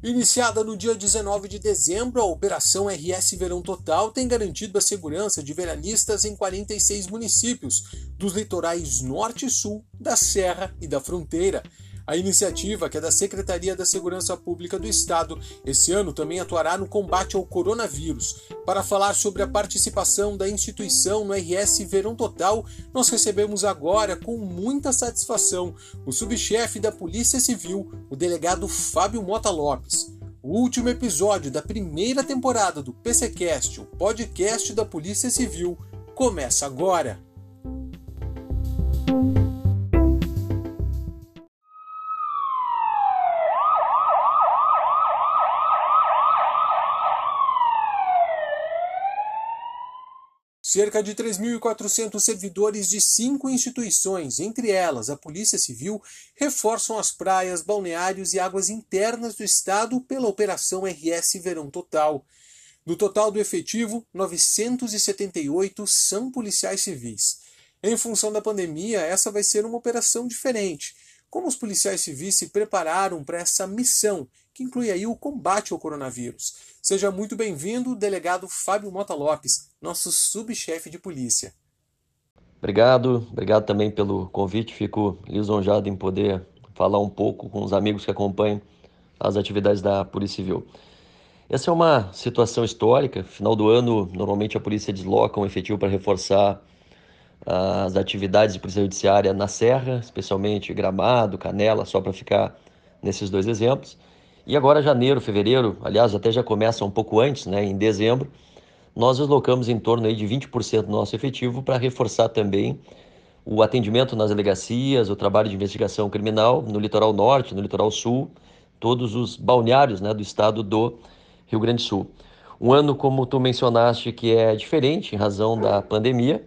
Iniciada no dia 19 de dezembro, a Operação RS Verão Total tem garantido a segurança de veranistas em 46 municípios, dos litorais norte e sul, da Serra e da Fronteira. A iniciativa, que é da Secretaria da Segurança Pública do Estado, esse ano também atuará no combate ao coronavírus. Para falar sobre a participação da instituição no RS Verão Total, nós recebemos agora, com muita satisfação, o subchefe da Polícia Civil, o delegado Fábio Mota Lopes. O último episódio da primeira temporada do PCcast, o podcast da Polícia Civil, começa agora. Cerca de 3.400 servidores de cinco instituições, entre elas a Polícia Civil, reforçam as praias, balneários e águas internas do estado pela Operação RS Verão Total. Do total do efetivo, 978 são policiais civis. Em função da pandemia, essa vai ser uma operação diferente. Como os policiais civis se prepararam para essa missão, que inclui aí o combate ao coronavírus? Seja muito bem-vindo, delegado Fábio Mota Lopes, nosso subchefe de polícia. Obrigado, obrigado também pelo convite. Fico lisonjado em poder falar um pouco com os amigos que acompanham as atividades da Polícia Civil. Essa é uma situação histórica. Final do ano, normalmente a polícia desloca um efetivo para reforçar as atividades de polícia judiciária na Serra, especialmente Gramado, Canela, só para ficar nesses dois exemplos. E agora, janeiro, fevereiro, aliás, até já começa um pouco antes, né, em dezembro, nós deslocamos em torno aí de 20% do nosso efetivo para reforçar também o atendimento nas delegacias, o trabalho de investigação criminal no litoral norte, no litoral sul, todos os balneários né, do estado do Rio Grande do Sul. Um ano, como tu mencionaste, que é diferente em razão da pandemia,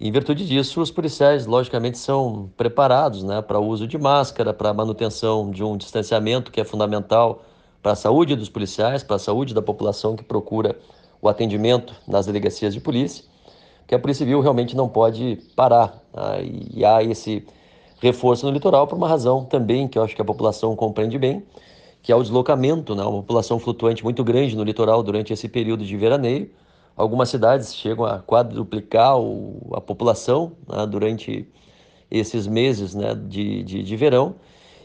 em virtude disso, os policiais, logicamente, são preparados né, para o uso de máscara, para a manutenção de um distanciamento que é fundamental para a saúde dos policiais, para a saúde da população que procura o atendimento nas delegacias de polícia, que a Polícia Civil realmente não pode parar. Né, e há esse reforço no litoral por uma razão também que eu acho que a população compreende bem, que é o deslocamento, né, uma população flutuante muito grande no litoral durante esse período de veraneio, Algumas cidades chegam a quadruplicar o, a população né, durante esses meses né, de, de, de verão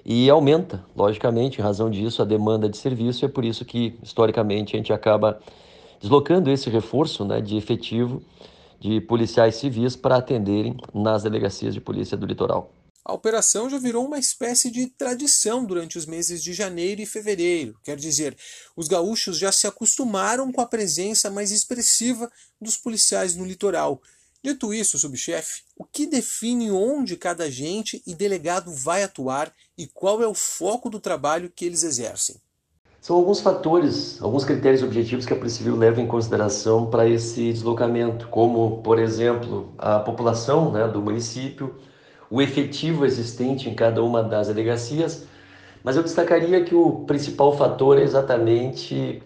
e aumenta, logicamente, em razão disso, a demanda de serviço. É por isso que, historicamente, a gente acaba deslocando esse reforço né, de efetivo de policiais civis para atenderem nas delegacias de polícia do litoral. A operação já virou uma espécie de tradição durante os meses de janeiro e fevereiro. Quer dizer, os gaúchos já se acostumaram com a presença mais expressiva dos policiais no litoral. Dito isso, subchefe, o que define onde cada agente e delegado vai atuar e qual é o foco do trabalho que eles exercem? São alguns fatores, alguns critérios objetivos que a Polícia Civil leva em consideração para esse deslocamento, como, por exemplo, a população né, do município, o efetivo existente em cada uma das delegacias, mas eu destacaria que o principal fator é exatamente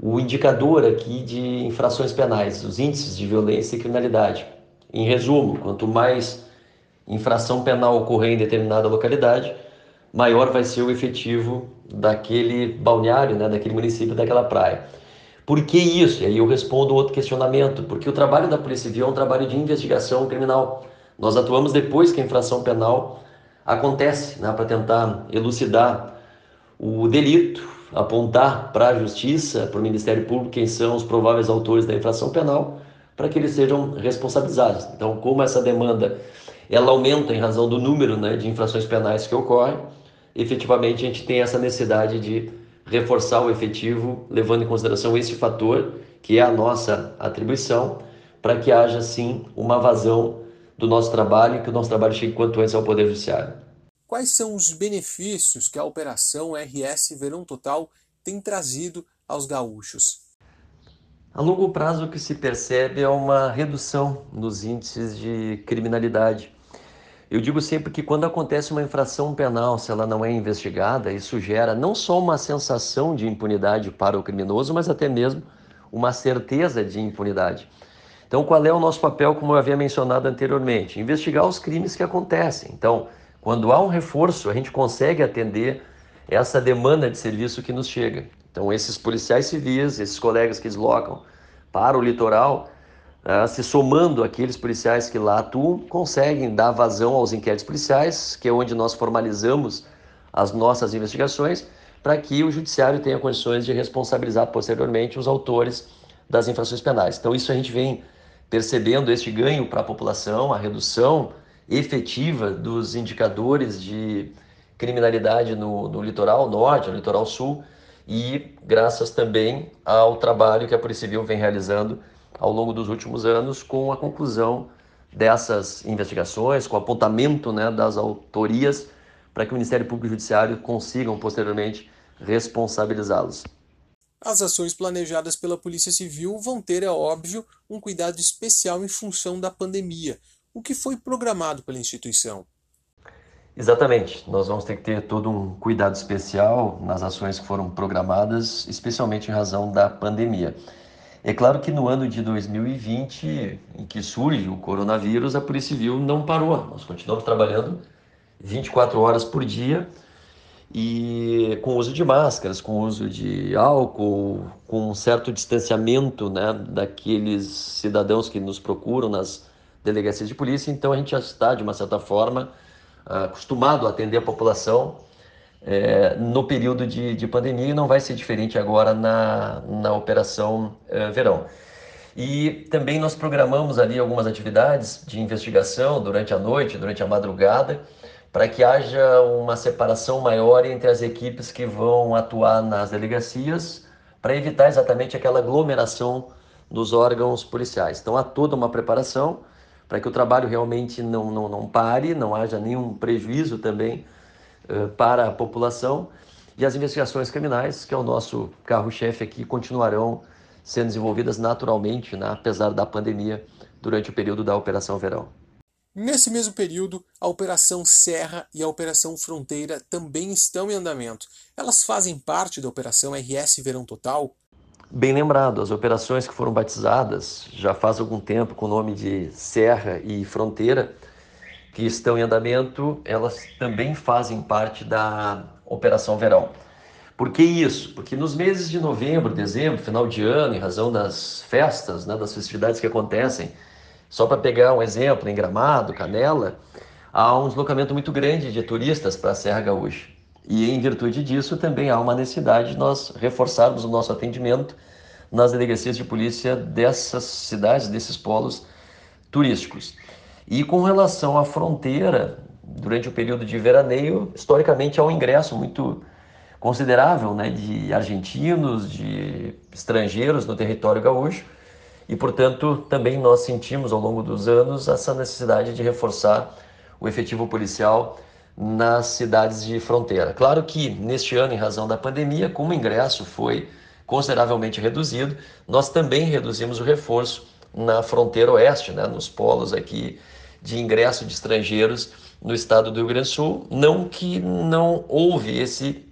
o indicador aqui de infrações penais, os índices de violência e criminalidade. Em resumo, quanto mais infração penal ocorrer em determinada localidade, maior vai ser o efetivo daquele balneário, né, daquele município, daquela praia. Por que isso? E aí eu respondo outro questionamento, porque o trabalho da Polícia Civil é um trabalho de investigação criminal. Nós atuamos depois que a infração penal acontece, né, para tentar elucidar o delito, apontar para a justiça, para o Ministério Público quem são os prováveis autores da infração penal, para que eles sejam responsabilizados. Então, como essa demanda ela aumenta em razão do número né, de infrações penais que ocorrem, efetivamente a gente tem essa necessidade de reforçar o efetivo, levando em consideração esse fator, que é a nossa atribuição, para que haja sim uma vazão do nosso trabalho e que o nosso trabalho chegue quanto antes ao Poder Judiciário. Quais são os benefícios que a Operação RS Verão Total tem trazido aos gaúchos? A longo prazo, o que se percebe é uma redução nos índices de criminalidade. Eu digo sempre que quando acontece uma infração penal, se ela não é investigada, isso gera não só uma sensação de impunidade para o criminoso, mas até mesmo uma certeza de impunidade. Então, qual é o nosso papel, como eu havia mencionado anteriormente? Investigar os crimes que acontecem. Então, quando há um reforço, a gente consegue atender essa demanda de serviço que nos chega. Então, esses policiais civis, esses colegas que deslocam para o litoral, uh, se somando aqueles policiais que lá atuam, conseguem dar vazão aos inquéritos policiais, que é onde nós formalizamos as nossas investigações, para que o judiciário tenha condições de responsabilizar posteriormente os autores das infrações penais. Então, isso a gente vem percebendo este ganho para a população, a redução efetiva dos indicadores de criminalidade no, no litoral norte, no litoral sul, e graças também ao trabalho que a Polícia Civil vem realizando ao longo dos últimos anos com a conclusão dessas investigações, com o apontamento né, das autorias para que o Ministério Público e Judiciário consigam posteriormente responsabilizá-los. As ações planejadas pela Polícia Civil vão ter, é óbvio, um cuidado especial em função da pandemia. O que foi programado pela instituição? Exatamente. Nós vamos ter que ter todo um cuidado especial nas ações que foram programadas, especialmente em razão da pandemia. É claro que no ano de 2020, em que surge o coronavírus, a Polícia Civil não parou. Nós continuamos trabalhando 24 horas por dia e com uso de máscaras, com uso de álcool, com um certo distanciamento né, daqueles cidadãos que nos procuram nas delegacias de polícia. Então a gente já está, de uma certa forma, acostumado a atender a população é, no período de, de, pandemia e não vai ser diferente agora na, na operação é, verão. E também nós programamos ali algumas atividades de investigação durante a noite, durante a madrugada, para que haja uma separação maior entre as equipes que vão atuar nas delegacias, para evitar exatamente aquela aglomeração dos órgãos policiais. Então há toda uma preparação para que o trabalho realmente não, não, não pare, não haja nenhum prejuízo também uh, para a população. E as investigações criminais, que é o nosso carro-chefe aqui, continuarão sendo desenvolvidas naturalmente, né, apesar da pandemia, durante o período da Operação Verão. Nesse mesmo período, a Operação Serra e a Operação Fronteira também estão em andamento. Elas fazem parte da Operação RS Verão Total? Bem lembrado, as operações que foram batizadas já faz algum tempo com o nome de Serra e Fronteira, que estão em andamento, elas também fazem parte da Operação Verão. Por que isso? Porque nos meses de novembro, dezembro, final de ano, em razão das festas, né, das festividades que acontecem, só para pegar um exemplo, em Gramado, Canela, há um deslocamento muito grande de turistas para a Serra Gaúcha. E em virtude disso, também há uma necessidade de nós reforçarmos o nosso atendimento nas delegacias de polícia dessas cidades, desses polos turísticos. E com relação à fronteira, durante o período de veraneio, historicamente há um ingresso muito considerável né, de argentinos, de estrangeiros no território gaúcho, e portanto também nós sentimos ao longo dos anos essa necessidade de reforçar o efetivo policial nas cidades de fronteira. Claro que neste ano, em razão da pandemia, como o ingresso foi consideravelmente reduzido, nós também reduzimos o reforço na fronteira oeste, né, nos polos aqui de ingresso de estrangeiros no estado do Rio Grande do Sul. Não que não houve esse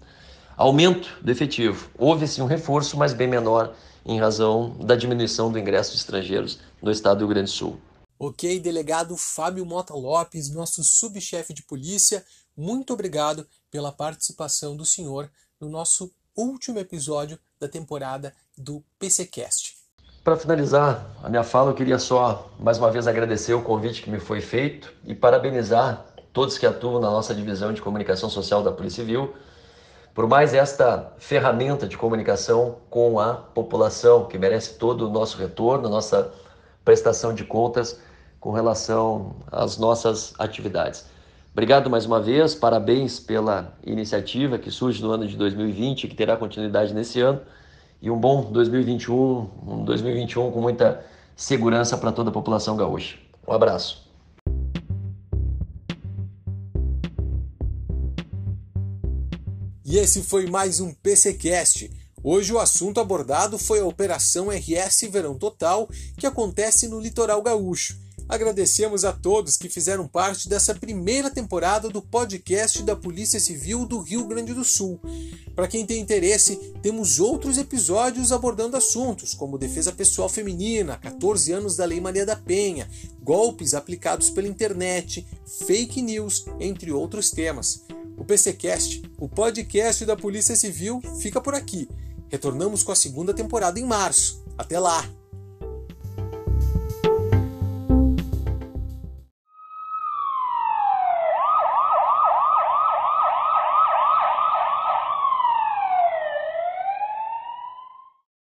aumento do efetivo, houve sim um reforço, mas bem menor em razão da diminuição do ingresso de estrangeiros no estado do Rio Grande do Sul. Ok, delegado Fábio Mota Lopes, nosso subchefe de polícia, muito obrigado pela participação do senhor no nosso último episódio da temporada do PCcast. Para finalizar a minha fala, eu queria só mais uma vez agradecer o convite que me foi feito e parabenizar todos que atuam na nossa divisão de comunicação social da Polícia Civil por mais esta ferramenta de comunicação com a população que merece todo o nosso retorno, nossa prestação de contas com relação às nossas atividades. Obrigado mais uma vez, parabéns pela iniciativa que surge no ano de 2020, que terá continuidade nesse ano, e um bom 2021, um 2021 com muita segurança para toda a população gaúcha. Um abraço. Esse foi mais um PCcast. Hoje o assunto abordado foi a Operação RS Verão Total, que acontece no litoral gaúcho. Agradecemos a todos que fizeram parte dessa primeira temporada do podcast da Polícia Civil do Rio Grande do Sul. Para quem tem interesse, temos outros episódios abordando assuntos como defesa pessoal feminina, 14 anos da Lei Maria da Penha, golpes aplicados pela internet, fake news, entre outros temas. O PCcast, o podcast da Polícia Civil, fica por aqui. Retornamos com a segunda temporada em março. Até lá!